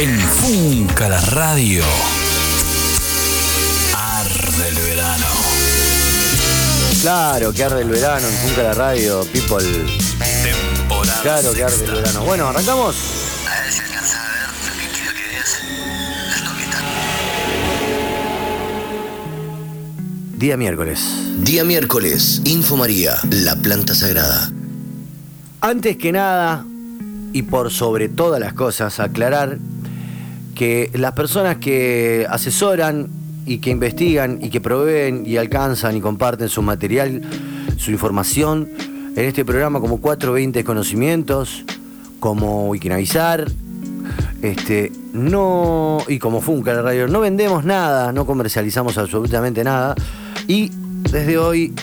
En Funca la radio. Arde el verano. Claro, que arde el verano en Funca la radio, people. Temporada. Claro que arde el verano. Bueno, arrancamos. A ver si alcanzás a ver lo que quiero que veas. Es lo que está. Día miércoles. Día miércoles, Info María, la planta sagrada. Antes que nada, y por sobre todas las cosas, aclarar que las personas que asesoran y que investigan y que proveen y alcanzan y comparten su material, su información en este programa como 420 Conocimientos, como Wikinavizar, este, no, y como Funca la radio, no vendemos nada, no comercializamos absolutamente nada. Y desde hoy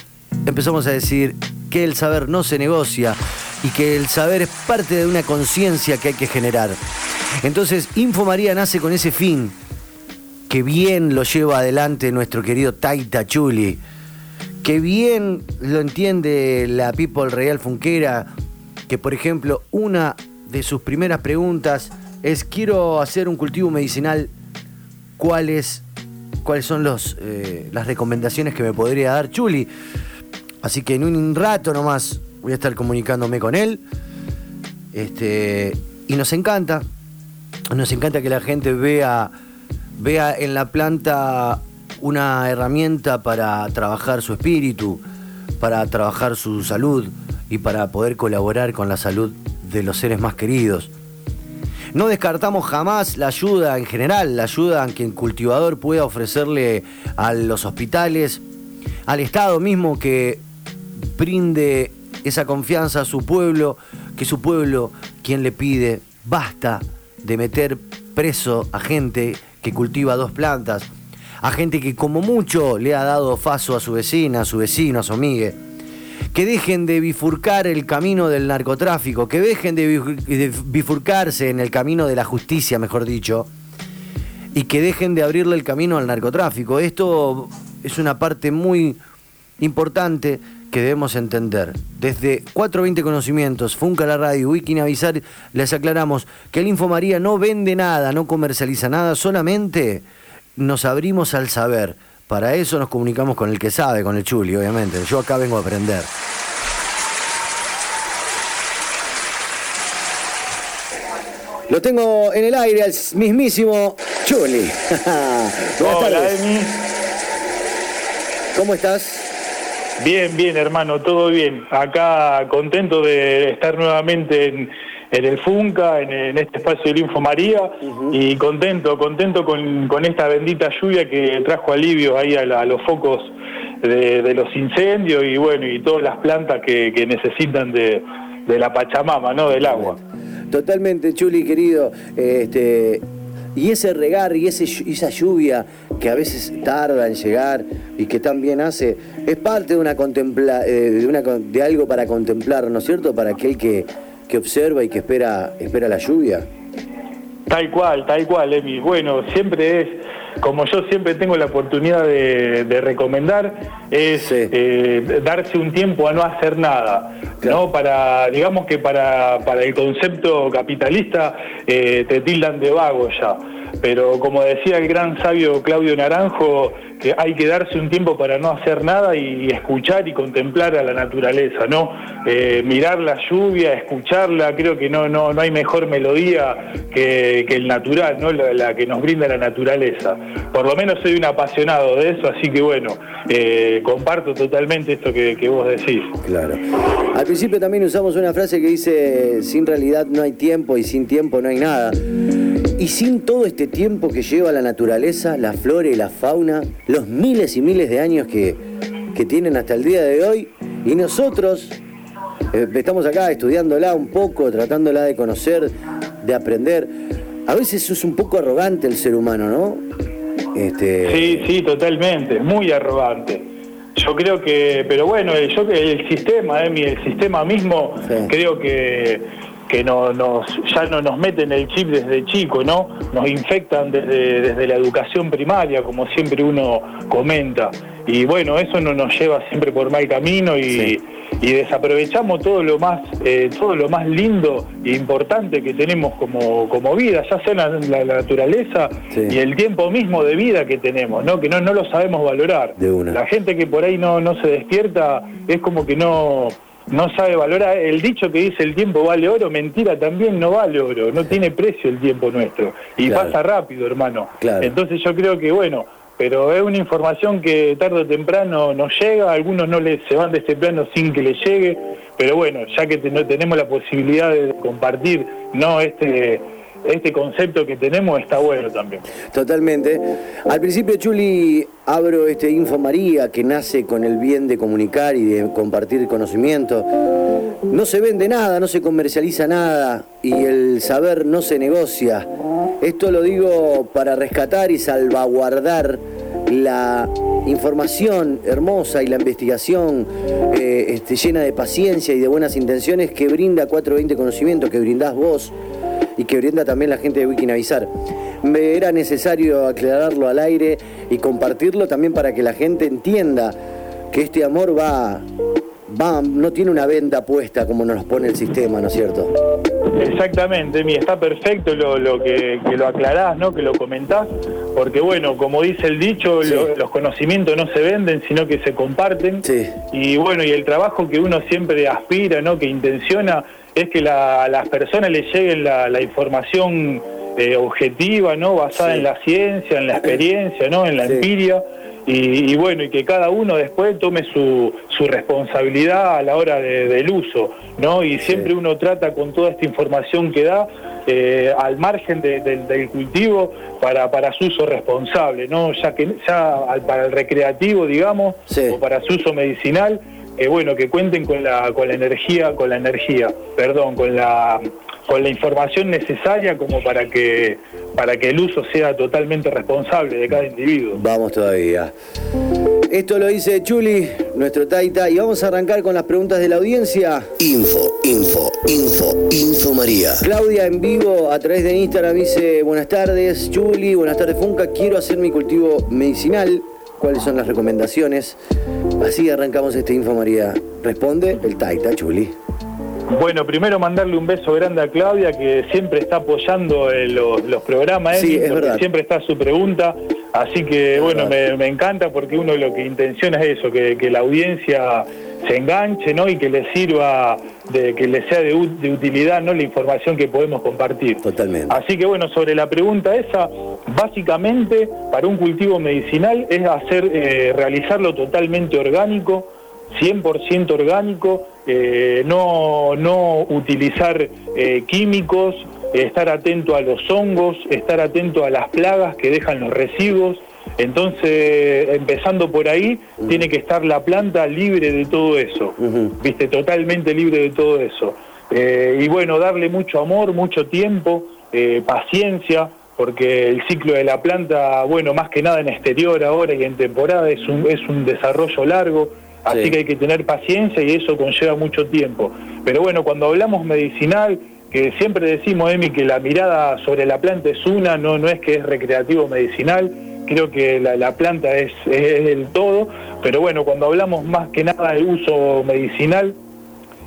empezamos a decir que el saber no se negocia y que el saber es parte de una conciencia que hay que generar. Entonces, Info María nace con ese fin, que bien lo lleva adelante nuestro querido Taita Chuli, que bien lo entiende la People Real Funquera, que por ejemplo, una de sus primeras preguntas es, quiero hacer un cultivo medicinal, ¿cuáles, cuáles son los, eh, las recomendaciones que me podría dar Chuli? Así que en un rato nomás voy a estar comunicándome con él. Este, y nos encanta, nos encanta que la gente vea, vea en la planta una herramienta para trabajar su espíritu, para trabajar su salud y para poder colaborar con la salud de los seres más queridos. No descartamos jamás la ayuda en general, la ayuda que el cultivador pueda ofrecerle a los hospitales, al Estado mismo que brinde esa confianza a su pueblo, que su pueblo quien le pide basta de meter preso a gente que cultiva dos plantas, a gente que como mucho le ha dado faso a su vecina, a su vecino, a su amiga. Que dejen de bifurcar el camino del narcotráfico, que dejen de bifurcarse en el camino de la justicia, mejor dicho, y que dejen de abrirle el camino al narcotráfico. Esto es una parte muy importante que debemos entender. Desde 420 Conocimientos, Funca la Radio, Wikinavizar, les aclaramos que el Infomaría no vende nada, no comercializa nada, solamente nos abrimos al saber. Para eso nos comunicamos con el que sabe, con el Chuli, obviamente. Yo acá vengo a aprender. Lo tengo en el aire al mismísimo Chuli. Buenas Hola, tardes. ¿Cómo estás? Bien, bien, hermano, todo bien. Acá contento de estar nuevamente en, en el Funca, en, en este espacio del Info María, y contento, contento con, con esta bendita lluvia que trajo alivio ahí a, la- a los focos de, de los incendios y bueno, y todas las plantas que, que necesitan de, de la Pachamama, ¿no? Del agua. Totalmente, Chuli, querido. Este, y ese regar y ese, esa lluvia que a veces tarda en llegar y que tan bien hace, es parte de, una contempla, eh, de, una, de algo para contemplar, ¿no es cierto? Para aquel que, que observa y que espera, espera la lluvia. Tal cual, tal cual, Emi. Bueno, siempre es, como yo siempre tengo la oportunidad de, de recomendar, es Sí. eh, darse un tiempo a no hacer nada. ¿no? Para, digamos que para, para el concepto capitalista eh, te tildan de vago ya. Pero como decía el gran sabio Claudio Naranjo, que hay que darse un tiempo para no hacer nada y escuchar y contemplar a la naturaleza, ¿no? Eh, mirar la lluvia, escucharla, creo que no, no, no hay mejor melodía que, el natural, ¿no? La, que nos brinda la naturaleza. Por lo menos soy un apasionado de eso, así que bueno, eh, comparto totalmente esto que vos decís. Claro. Al principio también usamos una frase que dice, sin realidad no hay tiempo y sin tiempo no hay nada. Y sin todo este tiempo que lleva la naturaleza, la flora y la fauna, los miles y miles de años que, que tienen hasta el día de hoy, y nosotros eh, estamos acá estudiándola un poco, tratándola de conocer, de aprender. A veces es un poco arrogante el ser humano, ¿no? Este, Sí, sí, totalmente, muy arrogante. Yo creo que, pero bueno, eh, yo que el sistema, Emi, el sistema mismo, Sí. creo que, que no, nos, ya no nos meten el chip desde chico, ¿no? Nos infectan desde, desde la educación primaria, como siempre uno comenta. Y bueno, eso no nos lleva siempre por mal camino y, Sí. y desaprovechamos todo lo más eh, todo lo más lindo e importante que tenemos como, como vida, ya sea la, la- la naturaleza Sí. y el tiempo mismo de vida que tenemos, ¿no? que no, no lo sabemos valorar. De una. La gente que por ahí no, no se despierta es como que no, no sabe valorar. El dicho que dice el tiempo vale oro, mentira también no vale oro, no tiene precio el tiempo nuestro. Y Claro. pasa rápido, hermano. Claro. Entonces yo creo que, bueno, pero es una información que tarde o temprano nos llega, algunos no le, se van de este plano sin que les llegue, pero bueno, ya que te- no tenemos la posibilidad de compartir no este este concepto que tenemos está bueno también. Totalmente. Al principio, Chuli, abro este Info María que nace con el bien de comunicar y de compartir conocimiento. No se vende nada, no se comercializa nada y el saber no se negocia. Esto lo digo para rescatar y salvaguardar la información hermosa y la investigación eh, este, llena de paciencia y de buenas intenciones que brinda 420 Conocimiento, que brindás vos y que brinda también la gente de Wikinavizar. Me era necesario aclararlo al aire y compartirlo también para que la gente entienda que este amor va, va no tiene una venda puesta como nos pone el sistema, ¿no es cierto? Exactamente, mi está perfecto lo, lo que, que lo aclarás, ¿no? que lo comentás, porque bueno, como dice el dicho, Sí. lo- los conocimientos no se venden, sino que se comparten. Sí. Y bueno, y el trabajo que uno siempre aspira, ¿no? que intenciona, es que la- a las personas les llegue la, la información eh, objetiva, ¿no? basada Sí. en la ciencia, en la experiencia, ¿no? en la Sí. empiria. Y, y bueno, y que cada uno después tome su, su responsabilidad a la hora de- del uso, ¿no? Y siempre uno trata con toda esta información que da, eh, al margen de- del- del cultivo, para, para su uso responsable, ¿no? Ya que ya al- para el recreativo, digamos, o para su uso medicinal, que bueno, que cuenten con la, con la energía, con la energía, perdón, con la con la información necesaria como para que para que el uso sea totalmente responsable de cada individuo. Vamos todavía. Esto lo dice Chuli, nuestro Taita, y vamos a arrancar con las preguntas de la audiencia. Info, info, info, info María. Claudia en vivo a través de Instagram dice, buenas tardes, Chuli, buenas tardes, Funca, quiero hacer mi cultivo medicinal. ¿Cuáles son las recomendaciones? Así arrancamos este Info María. Responde el Taita, Chuli. Bueno, primero mandarle un beso grande a Claudia, que siempre está apoyando eh, los, los programas, Sí, Emi, es verdad. siempre está su pregunta. Así que, bueno, me, me encanta porque uno lo que intenciona es eso, que, que la audiencia se enganche, ¿no? Y que le sirva, de, que le sea de, de utilidad, ¿no? La información que podemos compartir. Totalmente. Así que bueno, sobre la pregunta esa, básicamente para un cultivo medicinal es hacer, eh, realizarlo totalmente orgánico, 100% orgánico, eh, no, no utilizar eh, químicos, estar atento a los hongos, estar atento a las plagas que dejan los residuos. Entonces, empezando por ahí, tiene que estar la planta libre de todo eso, viste, totalmente libre de todo eso. Eh, y bueno, darle mucho amor, mucho tiempo, eh, paciencia, porque el ciclo de la planta, bueno, más que nada en exterior ahora y en temporada, es un, es un desarrollo largo, así Sí. que hay que tener paciencia y eso conlleva mucho tiempo. Pero bueno, cuando hablamos medicinal, que siempre decimos, Emi, que la mirada sobre la planta es una, no, no es que es recreativo medicinal, creo que la, la planta es, es el todo, pero bueno, cuando hablamos más que nada del uso medicinal,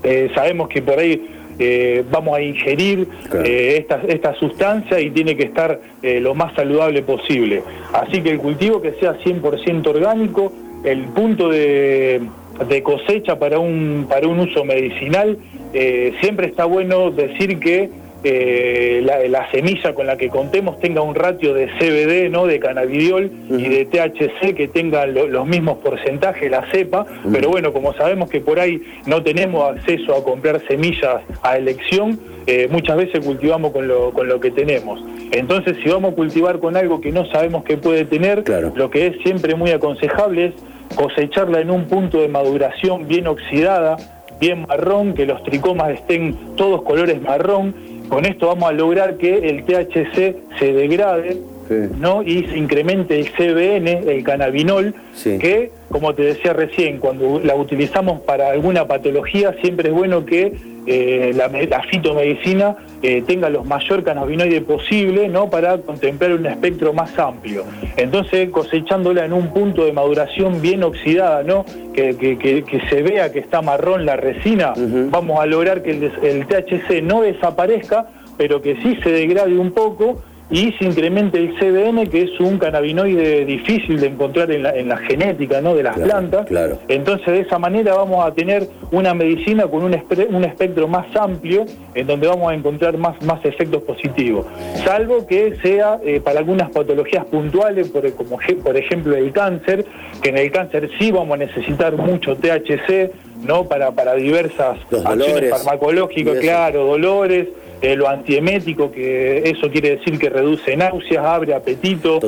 eh, sabemos que por ahí eh, vamos a ingerir Claro. eh, esta, esta sustancia y tiene que estar lo más saludable posible. Así que el cultivo que sea 100% orgánico, el punto de, de cosecha para un, para un uso medicinal, eh, siempre está bueno decir que eh, la, la semilla con la que contemos tenga un ratio de CBD, ¿no? de cannabidiol y de THC que tenga lo- los mismos porcentajes, la cepa, pero bueno, como sabemos que por ahí no tenemos acceso a comprar semillas a elección, eh, muchas veces cultivamos con lo, con lo que tenemos. Entonces, si vamos a cultivar con algo que no sabemos que puede tener, Claro. lo que es siempre muy aconsejable es cosecharla en un punto de maduración bien oxidada, bien marrón, que los tricomas estén todos colores marrón. Con esto vamos a lograr que el THC se degrade Sí. ¿no? y se incremente el CBN, el cannabinol, Sí. que como te decía recién, cuando la utilizamos para alguna patología, siempre es bueno que eh, la, me- la fitomedicina eh, tenga los mayor cannabinoide posible, ¿no? Para contemplar un espectro más amplio. Entonces, cosechándola en un punto de maduración bien oxidada, ¿no? Que, que- que- que se vea que está marrón la resina, vamos a lograr que el, el THC no desaparezca, pero que sí se degrade un poco y se incremente el CBN, que es un cannabinoide difícil de encontrar en la, en la genética ¿no? de las Claro, plantas. claro. Entonces, de esa manera vamos a tener una medicina con un, espre- un espectro más amplio, en donde vamos a encontrar más, más efectos positivos. Salvo que sea eh, para algunas patologías puntuales, por, como por ejemplo el cáncer, que en el cáncer sí vamos a necesitar mucho THC, ¿no? Para, para diversas Los acciones dolores farmacológicas, claro, dolores. Eh, lo antiemético, que eso quiere decir que reduce náuseas, abre apetito,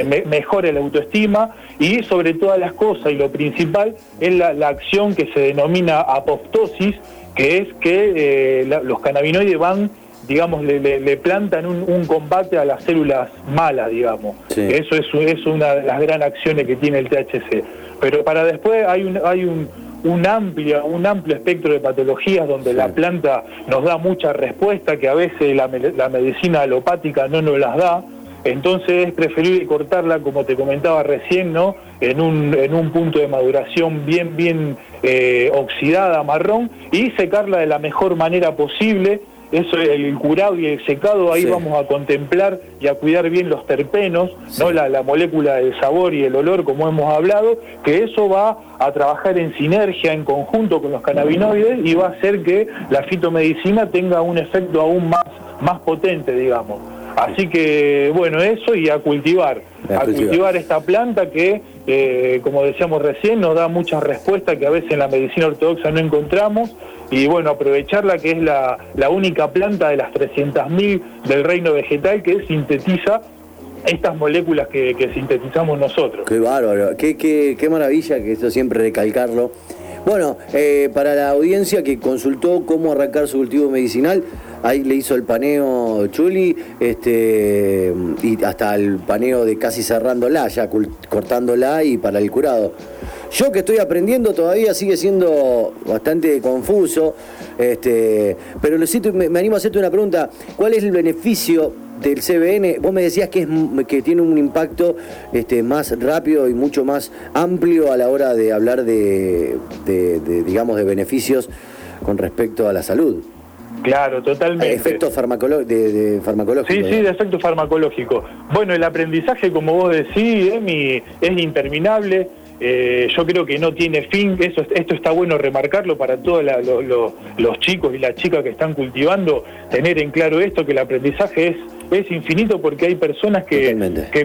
eh, me- mejora la autoestima y sobre todas las cosas, y lo principal, es la, la acción que se denomina apoptosis, que es que eh, la- los cannabinoides van, digamos, le, le- le plantan un, un combate a las células malas, digamos. Sí. Eso es, es una de las gran acciones que tiene el THC. Pero para después hay un, hay un, un amplia, un amplio espectro de patologías donde la planta nos da mucha respuesta que a veces la, la medicina alopática no nos las da. Entonces es preferible cortarla, como te comentaba recién, ¿no? En un, en un punto de maduración bien, bien eh, oxidada, marrón, y secarla de la mejor manera posible. Eso, el curado y el secado, ahí Sí. vamos a contemplar y a cuidar bien los terpenos, ¿no? La, la molécula del sabor y el olor, como hemos hablado, que eso va a trabajar en sinergia, en conjunto con los cannabinoides, y va a hacer que la fitomedicina tenga un efecto aún más, más potente, digamos. Así que, bueno, eso y a cultivar. A cultivar. cultivar esta planta que, eh, como decíamos recién, nos da muchas respuestas que a veces en la medicina ortodoxa no encontramos. Y bueno, aprovecharla que es la, la única planta de las 300.000 del reino vegetal que sintetiza estas moléculas que, que sintetizamos nosotros. Qué bárbaro, qué, qué, qué maravilla que esto siempre recalcarlo. Bueno, eh, para la audiencia que consultó cómo arrancar su cultivo medicinal, ahí le hizo el paneo Chuli, este, y hasta el paneo de casi cerrándola, ya cortándola y para el curado. Yo que estoy aprendiendo todavía sigue siendo bastante confuso, este, pero lo siento, me, me animo a hacerte una pregunta. ¿Cuál es el beneficio del CBN? Vos me decías que, es, que tiene un impacto este, más rápido y mucho más amplio a la hora de hablar de, digamos, de beneficios con respecto a la salud. Claro, totalmente. Efectos farmacolo- de, de farmacológicos. Sí, sí, de efecto farmacológico. Bueno, el aprendizaje, como vos decís, Emi, es interminable. Eh, yo creo que no tiene fin. Eso, esto está bueno remarcarlo para todos la- lo- lo- los chicos y las chicas que están cultivando, tener en claro esto, que el aprendizaje es, es infinito porque hay personas que,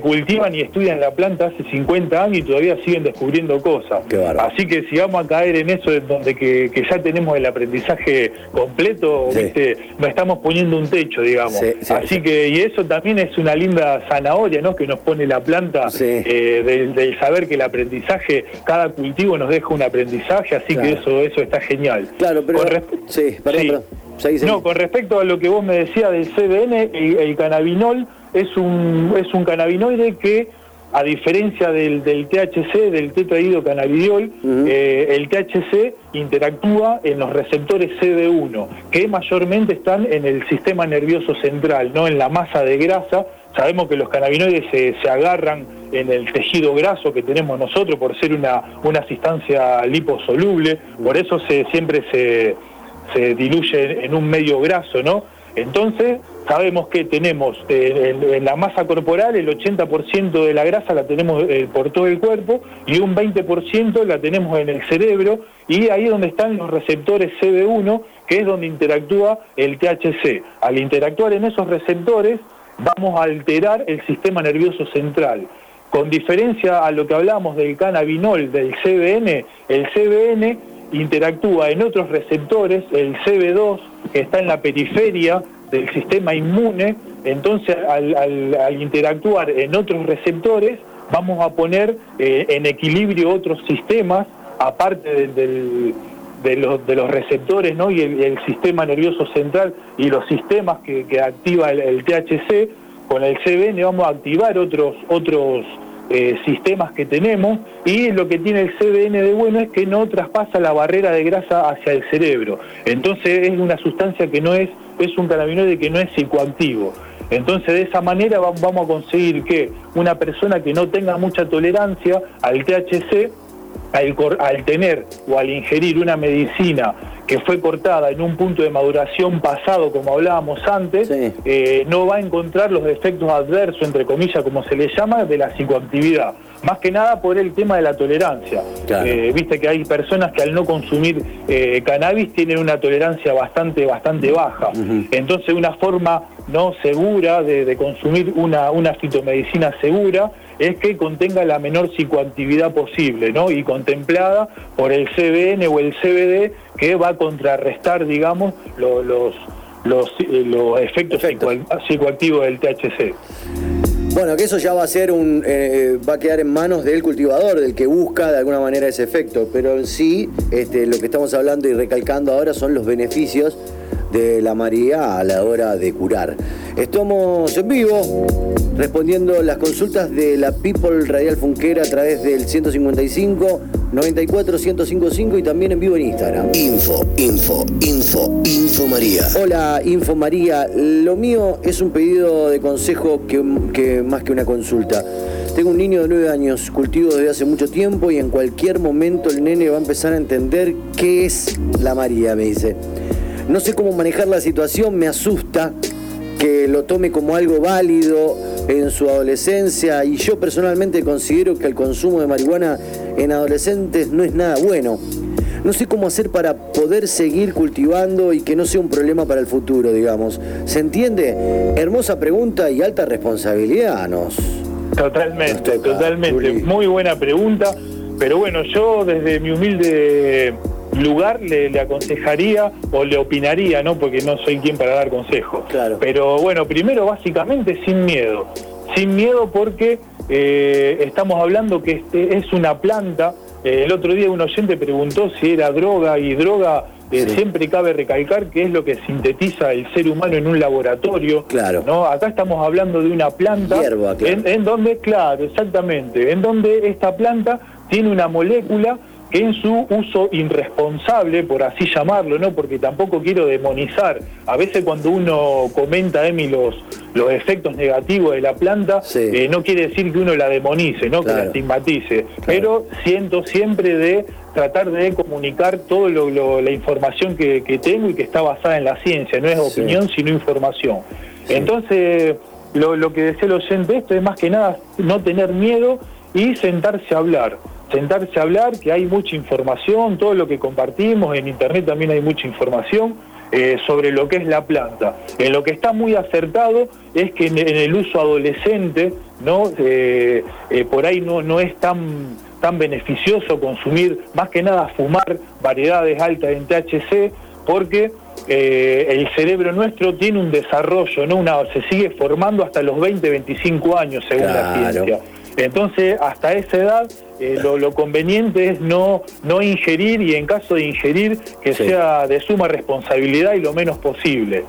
cultivan y estudian la planta hace 50 años y todavía siguen descubriendo cosas. Así que si vamos a caer en eso, donde que, que ya tenemos el aprendizaje completo, Sí. ¿viste? nos estamos poniendo un techo, digamos. Sí, sí, Así sí. que, y eso también es una linda zanahoria, ¿no? Que nos pone la planta, eh, del, del saber que el aprendizaje, cada cultivo nos deja un aprendizaje, así que eso, eso está genial. Claro, pero... Con Sí, perdón, perdón. Seguí, seguí. No, con respecto a lo que vos me decías del CBN, el, el cannabinol es un, es un cannabinoide que, a diferencia del, del THC, del tetraído cannabidiol, eh, el THC interactúa en los receptores CB1, que mayormente están en el sistema nervioso central, no en la masa de grasa. Sabemos que los cannabinoides se, se agarran en el tejido graso que tenemos nosotros por ser una, una sustancia liposoluble, por eso se, siempre se, se diluye en un medio graso, ¿no? Entonces, sabemos que tenemos eh, en, en la masa corporal el 80% de la grasa la tenemos eh, por todo el cuerpo y un 20% la tenemos en el cerebro y ahí es donde están los receptores CB1, que es donde interactúa el THC. Al interactuar en esos receptores, vamos a alterar el sistema nervioso central. Con diferencia a lo que hablamos del cannabinol, del CBN, el CBN interactúa en otros receptores, el CB2, que está en la periferia del sistema inmune, entonces al, interactuar en otros receptores vamos a poner eh, en equilibrio otros sistemas, aparte de, los, receptores ¿no? y el, sistema nervioso central y los sistemas que, que activa el, el THC, con el CBN vamos a activar otros, otros eh, sistemas que tenemos y lo que tiene el CBN de bueno es que no traspasa la barrera de grasa hacia el cerebro. Entonces es una sustancia que no es, es un cannabinoide que no es psicoactivo. Entonces de esa manera va- vamos a conseguir que una persona que no tenga mucha tolerancia al THC, al, al tener o al ingerir una medicina que fue cortada en un punto de maduración pasado, como hablábamos antes, Sí. eh, no va a encontrar los efectos adversos, entre comillas, como se le llama, de la psicoactividad. Más que nada por el tema de la tolerancia. Claro. Eh, Viste que hay personas que al no consumir eh, cannabis tienen una tolerancia bastante, bastante baja. Entonces una forma no segura de, de consumir una, una fitomedicina segura es que contenga la menor psicoactividad posible, ¿no? Y contemplada por el CBN o el CBD que va a contrarrestar, digamos, lo- los, los, eh, los efectos Efectos. psico- psicoactivos del THC. Bueno, que eso ya va a ser un, eh, va a quedar en manos del cultivador, del que busca de alguna manera ese efecto. Pero en sí, este, lo que estamos hablando y recalcando ahora son los beneficios de la María a la hora de curar. Estamos en vivo respondiendo las consultas de la People Radial Funquera a través del 155 94 1055 y también en vivo en Instagram. Info, info, info, info María. Hola, Info María. Lo mío es un pedido de consejo que, que más que una consulta. Tengo un niño de 9 años, cultivo desde hace mucho tiempo y en cualquier momento el nene va a empezar a entender qué es la María, me dice. No sé cómo manejar la situación, me asusta que lo tome como algo válido en su adolescencia y yo personalmente considero que el consumo de marihuana en adolescentes no es nada bueno. No sé cómo hacer para poder seguir cultivando y que no sea un problema para el futuro, digamos. ¿Se entiende? Hermosa pregunta y alta responsabilidad, nos. Totalmente, Nos toca, totalmente. Juli. Muy buena pregunta. Pero bueno, yo desde mi humilde lugar le, le aconsejaría o le opinaría, ¿no? Porque no soy quien para dar consejos. Claro. Pero bueno, primero básicamente sin miedo. Sin miedo porque eh, estamos hablando que este es una planta. Eh, el otro día un oyente preguntó si era droga y droga. eh, Sí. Siempre cabe recalcar que es lo que sintetiza el ser humano en un laboratorio. Claro. ¿no? Acá estamos hablando de una planta Hierba, claro. en, en donde, claro, exactamente, en donde esta planta tiene una molécula en su uso irresponsable, por así llamarlo, ¿no? Porque tampoco quiero demonizar. A veces cuando uno comenta, Emi, los, los efectos negativos de la planta, Sí. eh, no quiere decir que uno la demonice, ¿no? Que la estigmatice. Pero siento siempre de tratar de comunicar toda la información que, que tengo y que está basada en la ciencia, no es Sí. opinión, sino información. Entonces, lo, lo que decía el oyente esto es más que nada no tener miedo y sentarse a hablar. Sentarse a hablar, que hay mucha información, todo lo que compartimos, en internet también hay mucha información eh, sobre lo que es la planta. En lo que está muy acertado es que en, en el uso adolescente, ¿no? Eh, eh, por ahí no, no es tan, tan beneficioso consumir, más que nada fumar variedades altas en THC, porque eh, el cerebro nuestro tiene un desarrollo, ¿no? Una, se sigue formando hasta los 20, 25 años, según la ciencia. Entonces, hasta esa edad, eh, lo, lo conveniente es no, no ingerir y en caso de ingerir, que Sí. sea de suma responsabilidad y lo menos posible.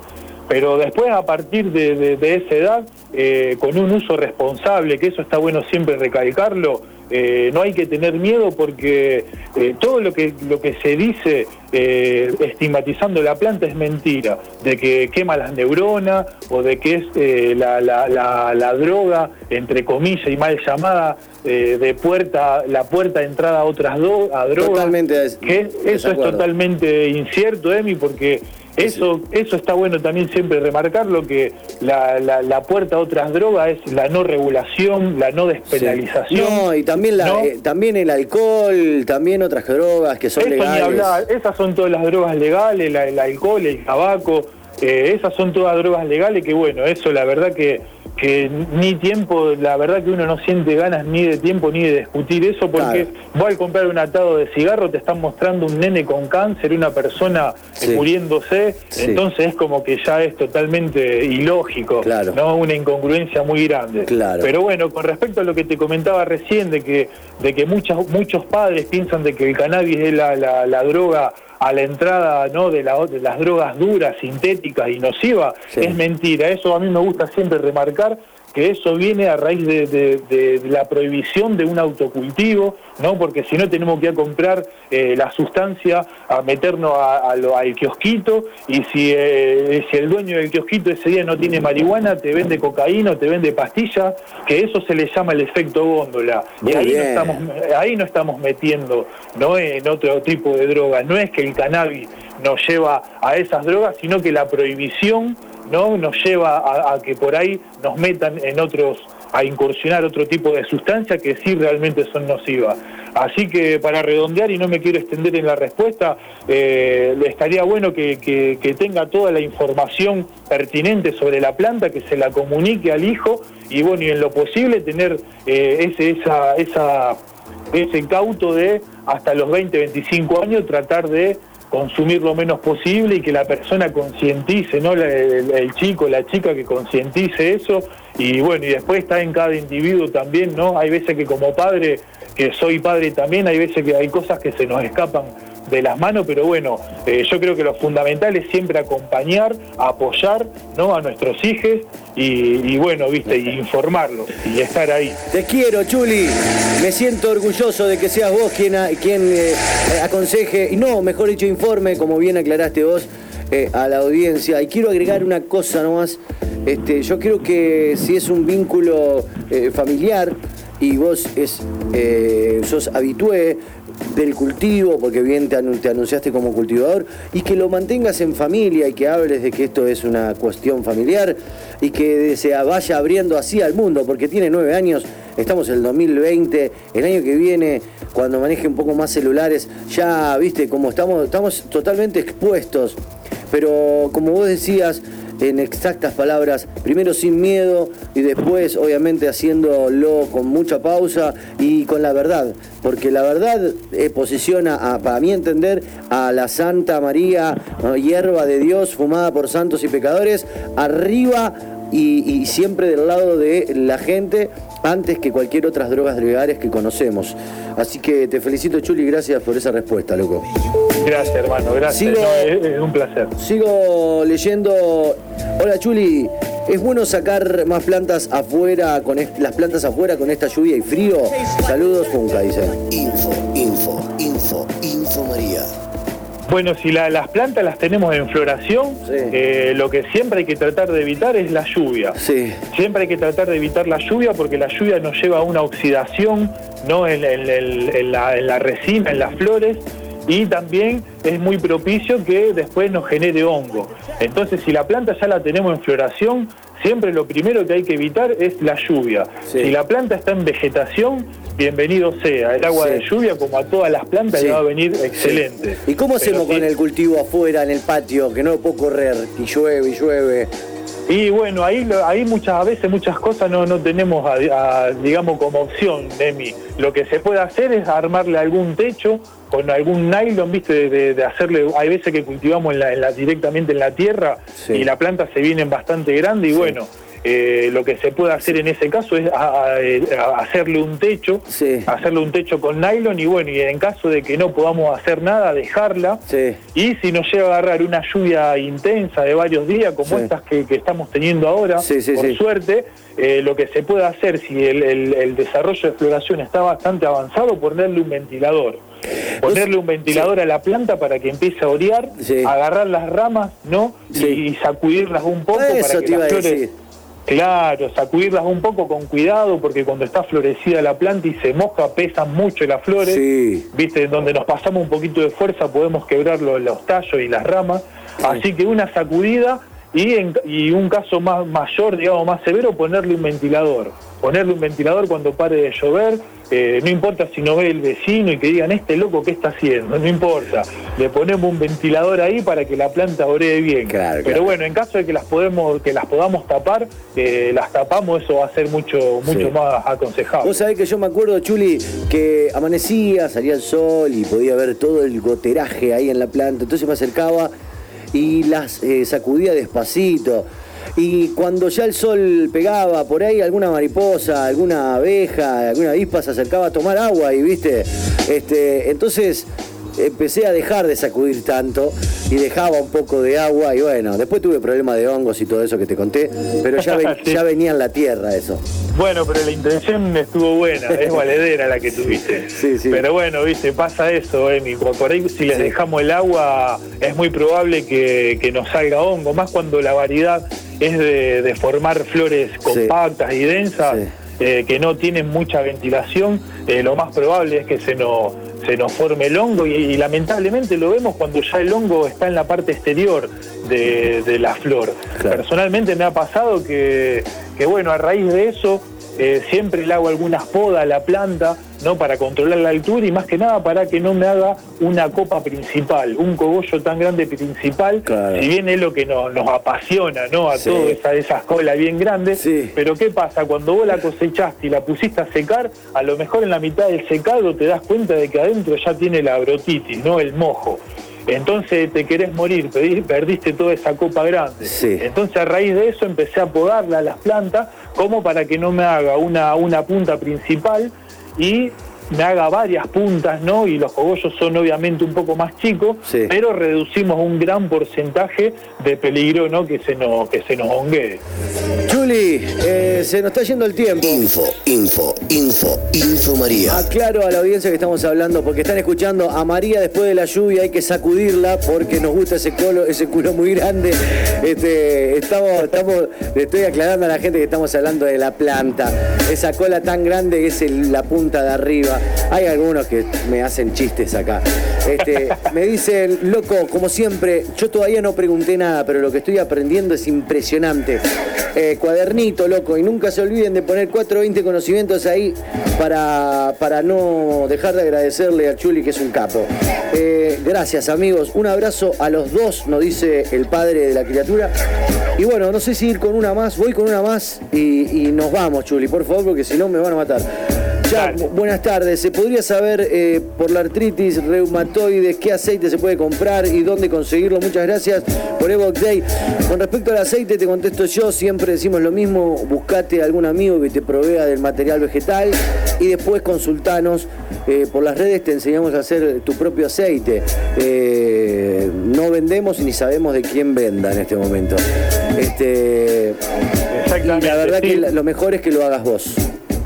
Pero después, a partir de, de- de esa edad, eh, con un uso responsable, que eso está bueno siempre recalcarlo, eh, no hay que tener miedo porque eh, todo lo que, lo que se dice eh, estigmatizando la planta es mentira, de que quema las neuronas o de que es eh, la, la- la- la droga, entre comillas y mal llamada, eh, de puerta, la puerta de entrada a otras do- a drogas. Totalmente que eso es totalmente incierto, Emi, porque eso, eso está bueno también siempre remarcarlo, que la, la, la puerta a otras drogas es la no regulación, la no despenalización. No, y también, la, ¿no? eh, también el alcohol, también otras drogas que son Eso ni legales. hablar, esas son todas las drogas legales, la- el alcohol, el tabaco, eh, esas son todas drogas legales que bueno, eso la verdad que, que ni tiempo, la verdad que uno no siente ganas ni de tiempo ni de discutir eso porque Claro. vos al comprar un atado de cigarro te están mostrando un nene con cáncer, una persona Sí. muriéndose, Sí. entonces es como que ya es totalmente ilógico, Claro. ¿no? Una incongruencia muy grande. Claro. Pero bueno, con respecto a lo que te comentaba recién, de que, de que muchas, muchos padres piensan de que el cannabis es la, la- la droga a la entrada ¿no? de, la- de las drogas duras, sintéticas y nocivas, Sí. es mentira. Eso a mí me gusta siempre remarcar que eso viene a raíz de, de- de la prohibición de un autocultivo, ¿no? Porque si no tenemos que ir a comprar eh, la sustancia, a meternos a- a lo- al kiosquito, y si, eh, si el dueño del kiosquito ese día no tiene marihuana, te vende cocaína, o te vende pastillas, que eso se le llama el efecto góndola. Muy y ahí bien. no estamos ahí no estamos metiendo no en otro tipo de droga no es que el cannabis nos lleva a esas drogas sino que la prohibición no nos lleva a, a que por ahí nos metan en otros a incursionar otro tipo de sustancias que sí realmente son nocivas. Así que para redondear y no me quiero extender en la respuesta eh, estaría bueno que, que- tenga toda la información pertinente sobre la planta que se la comunique al hijo y bueno y en lo posible tener eh, ese esa esa ese cauto de hasta los 20, 25 años tratar de consumir lo menos posible y que la persona concientice, ¿no? El chico, la chica que concientice eso y bueno, y después está en cada individuo también, ¿no? Hay veces que como padre, que soy padre también, hay veces que hay cosas que se nos escapan de las manos, pero bueno, eh, yo creo que lo fundamental es siempre acompañar, apoyar, ¿no? A nuestros hijos y, bueno, viste, y informarlos y estar ahí. Te quiero, Chuli. Me siento orgulloso de que seas vos quien, a- quien eh, aconseje, y no, mejor dicho, informe, como bien aclaraste vos, eh, a la audiencia. Y quiero agregar una cosa nomás. Este, yo creo que si es un vínculo familiar y vos eh, sos habitué del cultivo, porque bien te, te anunciaste como cultivador, y que lo mantengas en familia y que hables de que esto es una cuestión familiar y que se vaya abriendo así al mundo, porque tiene nueve años, estamos en el 2020, el año que viene, cuando maneje un poco más celulares, ya viste como estamos, estamos totalmente expuestos, pero como vos decías, en exactas palabras, primero sin miedo y después obviamente haciéndolo con mucha pausa y con la verdad, porque la verdad eh, posiciona, a, para mi entender, a la Santa María, hierba de Dios fumada por santos y pecadores, arriba y siempre del lado de la gente antes que cualquier otras drogas legales que conocemos. Así que te felicito Chuli, gracias por esa respuesta, loco. Gracias, hermano, gracias. Sigo- No, es, es un placer. Sigo leyendo. Hola Chuli, ¿es bueno sacar más plantas afuera con las plantas afuera con esta lluvia y frío? Saludos, Funca, dice. Info, info, info, info María. Bueno, si la- las plantas las tenemos en floración, Sí. eh, lo que siempre hay que tratar de evitar es la lluvia. Sí, Siempre hay que tratar de evitar la lluvia porque la lluvia nos lleva a una oxidación ¿no? en, en- en- en la, en la resina, en las flores, y también es muy propicio que después nos genere hongo. Entonces, si la planta ya la tenemos en floración, siempre lo primero que hay que evitar es la lluvia. Sí. Si la planta está en vegetación, bienvenido sea. El agua Sí. de lluvia, como a todas las plantas, Sí. le va a venir excelente. ¿Y cómo hacemos con el cultivo afuera, en el patio, que no lo puedo correr, y llueve, y llueve? Y bueno, ahí, ahí muchas veces muchas cosas no, no tenemos, a- a, digamos, como opción, Demi. Lo que se puede hacer es armarle algún techo con algún nylon, viste, de, hacerle, hay veces que cultivamos en la, en la- directamente en la tierra Sí. y la planta se viene bastante grande y bueno, eh, lo que se puede hacer en ese caso es a- a- eh, hacerle un techo, Sí. hacerle un techo con nylon y bueno, y en caso de que no podamos hacer nada, dejarla. Sí. Y si nos llega a agarrar una lluvia intensa de varios días, como Sí. estas que, que estamos teniendo ahora, por suerte, eh, lo que se puede hacer si el, el- el desarrollo de floración está bastante avanzado, ponerle un ventilador. Ponerle un ventilador a la planta para que empiece a orear, Sí. agarrar las ramas, ¿no? Y- Sí. Y, sacudirlas un poco Eso para que las flores... decir. Claro, sacudirlas un poco con cuidado porque cuando está florecida la planta y se moja pesan mucho las flores. Sí. Viste, donde nos pasamos un poquito de fuerza podemos quebrar los, los tallos y las ramas. Así que una sacudida y, en- y un caso más mayor, digamos, más severo, ponerle un ventilador. Ponerle un ventilador cuando pare de llover. eh, no importa si no ve el vecino y que digan, este loco, ¿qué está haciendo? No importa. Le ponemos un ventilador ahí para que la planta oree bien. Claro, Pero claro. bueno, en caso de que las podemos, que las podamos tapar, eh, las tapamos, eso va a ser mucho, mucho Sí. más aconsejable. Vos sabés que yo me acuerdo, Chuli, que amanecía, salía el sol y podía ver todo el goteraje ahí en la planta. Entonces me acercaba y las eh, sacudía despacito. Y cuando ya el sol pegaba por ahí, alguna mariposa, alguna abeja, alguna avispa se acercaba a tomar agua y viste. Este, entonces empecé a dejar de sacudir tanto y dejaba un poco de agua y bueno, después tuve problemas de hongos y todo eso que te conté, pero ya, ven- Sí. ya venía en la tierra eso. Bueno, pero la intención estuvo buena, es valedera la que tuviste. Sí, sí. Pero bueno, viste, pasa eso, Emi. Por ahí, si les dejamos el agua, es muy probable que, que nos salga hongo, más cuando la variedad es de, de formar flores compactas y densas, eh, que no tienen mucha ventilación, eh, lo más probable es que se nos, se nos forme el hongo y, y lamentablemente lo vemos cuando ya el hongo está en la parte exterior de, de la flor. Claro. Personalmente me ha pasado que, que, bueno, a raíz de eso eh, siempre le hago algunas podas a la planta, ¿no? Para controlar la altura y más que nada para que no me haga una copa principal, un cogollo tan grande principal, Claro. si bien es lo que nos, nos apasiona, ¿no? A Sí. todas esa, esas colas bien grandes. Sí. Pero ¿qué pasa? Cuando vos la cosechaste y la pusiste a secar, a lo mejor en la mitad del secado te das cuenta de que adentro ya tiene la brotitis, ¿no? El mojo. Entonces te querés morir, perdiste toda esa copa grande. Sí. Entonces a raíz de eso empecé a podarla a las plantas como para que no me haga una, una punta principal y me haga varias puntas, ¿no? Y los cogollos son obviamente un poco más chicos, Sí. pero reducimos un gran porcentaje de peligro, ¿no? Que se nos, que se nos honguee. Chuli, eh, se nos está yendo el tiempo. Info, info, info, info María. Aclaro a la audiencia que estamos hablando porque están escuchando a María después de la lluvia, hay que sacudirla porque nos gusta ese culo, ese culo muy grande. Este, estamos, estamos, le estoy aclarando a la gente que estamos hablando de la planta. Esa cola tan grande que es el- la punta de arriba. Hay algunos que me hacen chistes acá. Este, me dicen, loco, como siempre, yo todavía no pregunté nada, pero lo que estoy aprendiendo es impresionante. Eh, cuadernito, loco, y nunca se olviden de poner 420 conocimientos ahí para, para no dejar de agradecerle a Chuli, que es un capo. Eh, gracias, amigos. Un abrazo a los dos, nos dice el padre de la criatura. Y bueno, no sé si ir con una más, voy con una más y, y nos vamos, Chuli, por favor, porque si no me van a matar. Dale. bu- buenas tardes. ¿Se podría saber eh, por la artritis reumatoide qué aceite se puede comprar y dónde conseguirlo? Muchas gracias por Evox Day. Con respecto al aceite, te contesto yo. Siempre decimos lo mismo. Buscate algún amigo que te provea del material vegetal y después consultanos. eh, por las redes te enseñamos a hacer tu propio aceite. Eh, no vendemos ni sabemos de quién venda en este momento. Este, y la verdad sí. que lo mejor es que lo hagas vos.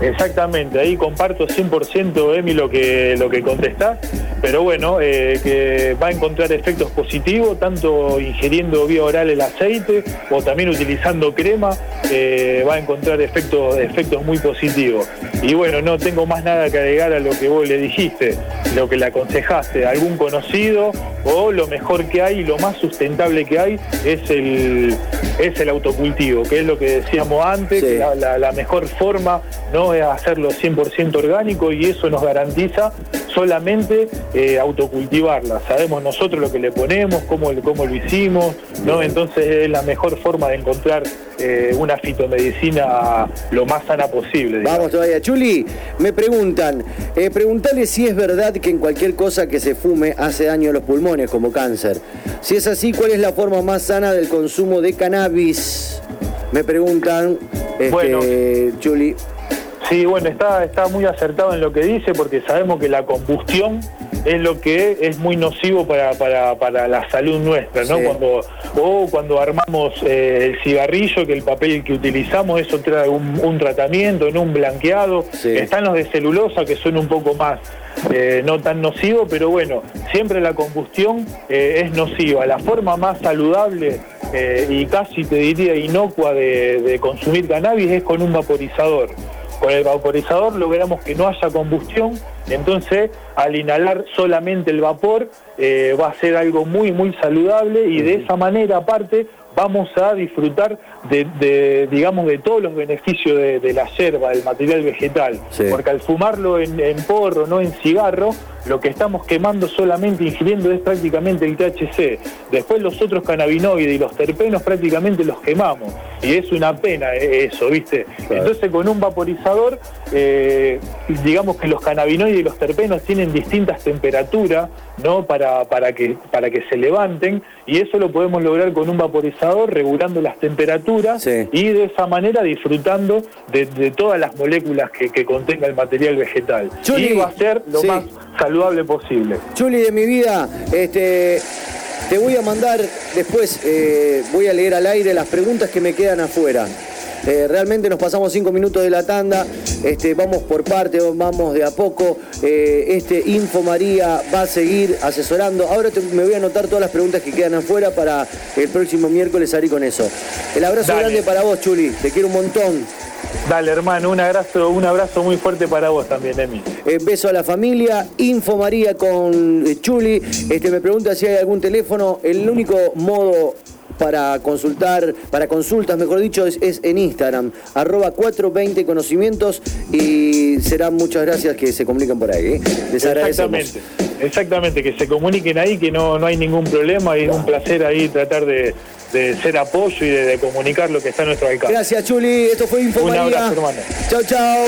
Exactamente, ahí comparto 100% Emi lo que, lo que contestás, pero bueno, eh, que va a encontrar efectos positivos, tanto ingiriendo vía oral el aceite o también utilizando crema, eh, va a encontrar efectos, efectos muy positivos. Y bueno, no tengo más nada que agregar a lo que vos le dijiste, lo que le aconsejaste, algún conocido o lo mejor que hay lo más sustentable que hay es el, es el autocultivo, que es lo que decíamos antes, Sí. que la, la- la mejor forma no es hacerlo 100% orgánico y eso nos garantiza solamente eh, autocultivarla. Sabemos nosotros lo que le ponemos, cómo, cómo lo hicimos, ¿no? Entonces es la mejor forma de encontrar eh, una fitomedicina lo más sana posible. digamos. Vamos todavía. Chuli, me preguntan, eh, preguntale si es verdad que en cualquier cosa que se fume hace daño a los pulmones, como cáncer. Si es así, ¿cuál es la forma más sana del consumo de cannabis? Me preguntan, este, Bueno. Chuli. Sí, bueno, está, está muy acertado en lo que dice porque sabemos que la combustión es lo que es muy nocivo para, para, para la salud nuestra, ¿no? Sí. Cuando, o cuando armamos eh, el cigarrillo, que el papel que utilizamos, eso trae un, un tratamiento, ¿no? un blanqueado. Sí. Están los de celulosa que son un poco más eh, no tan nocivos, pero bueno, siempre la combustión eh, es nociva. La forma más saludable y casi te diría inocua de, de consumir cannabis es con un vaporizador. Con el vaporizador logramos que no haya combustión, entonces al inhalar solamente el vapor eh, va a ser algo muy, muy saludable y de esa manera aparte vamos a disfrutar de, de, digamos, de todos los beneficios de, de la yerba, del material vegetal. Sí. Porque al fumarlo en, en porro, no en cigarro, lo que estamos quemando solamente, ingiriendo es prácticamente el THC. Después los otros cannabinoides y los terpenos prácticamente los quemamos. Y es una pena eh, eso, ¿viste? Claro. Entonces con un vaporizador, eh, digamos que los cannabinoides y los terpenos tienen distintas temperaturas, ¿no? Para, para, que, para que se levanten. Y eso lo podemos lograr con un vaporizador, regulando las temperaturas Sí. y de esa manera disfrutando de, de todas las moléculas que, que contenga el material vegetal. Chuli, y va a ser lo sí. más saludable posible. Chuli de mi vida, este, te voy a mandar después, eh, voy a leer al aire las preguntas que me quedan afuera. Eh, realmente nos pasamos cinco minutos de la tanda, este, vamos por parte, vamos de a poco. Eh, este Info María va a seguir asesorando. Ahora te- me voy a anotar todas las preguntas que quedan afuera para el próximo miércoles salir con eso. El abrazo Dale. grande para vos, Chuli, te quiero un montón. Dale, hermano, un abrazo, un abrazo muy fuerte para vos también, Emi. Eh, beso a la familia, Info María con Chuli. Este, me pregunta si hay algún teléfono. El único modo para consultar, para consultas, mejor dicho, es, es en Instagram, arroba 420 conocimientos y serán muchas gracias que se comuniquen por ahí. ¿eh? Les agradecemos. Exactamente, que se comuniquen ahí, que no, no hay ningún problema y es un placer ahí tratar de, de ser apoyo y de, de comunicar lo que está a nuestro alcance. Gracias, Chuli. Esto fue Info Un María. abrazo, hermano. Chao, chao.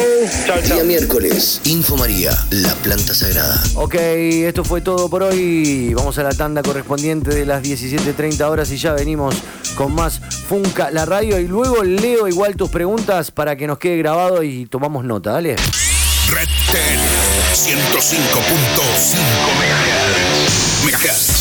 Chao, chao. Día miércoles, Info María, la planta sagrada. Ok, esto fue todo por hoy. Vamos a la tanda correspondiente de las 17.30 horas y ya venimos con más Funca, la radio. Y luego leo igual tus preguntas para que nos quede grabado y tomamos nota. Dale. Red Ten 105.5 MHz.